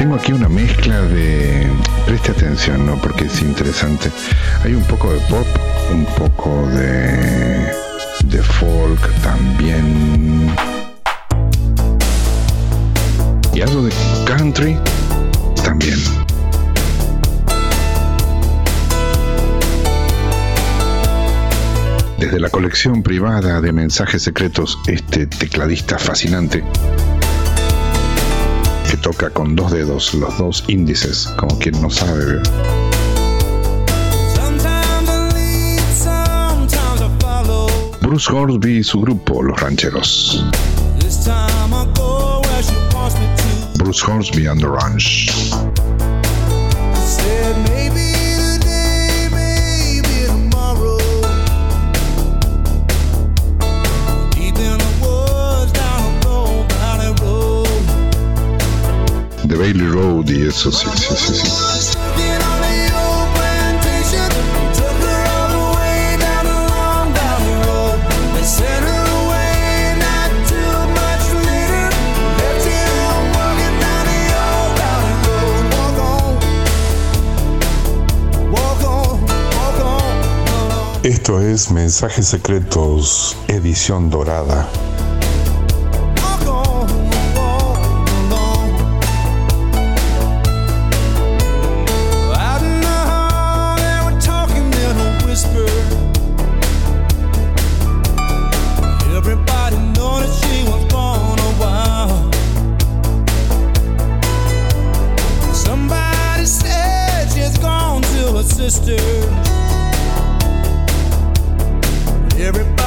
Tengo aquí una mezcla de... Preste atención, ¿no? Porque es interesante. Hay un poco de pop, un poco de... de folk también. Y algo de country también. Desde la colección privada de mensajes secretos, este tecladista fascinante toca con dos dedos, los dos índices, como quien no sabe. Bruce Horsby y su grupo, Los Rancheros. Bruce Horsby and the Ranch. Bailey Road y eso, sí. Esto es Mensajes Secretos, edición dorada. Everybody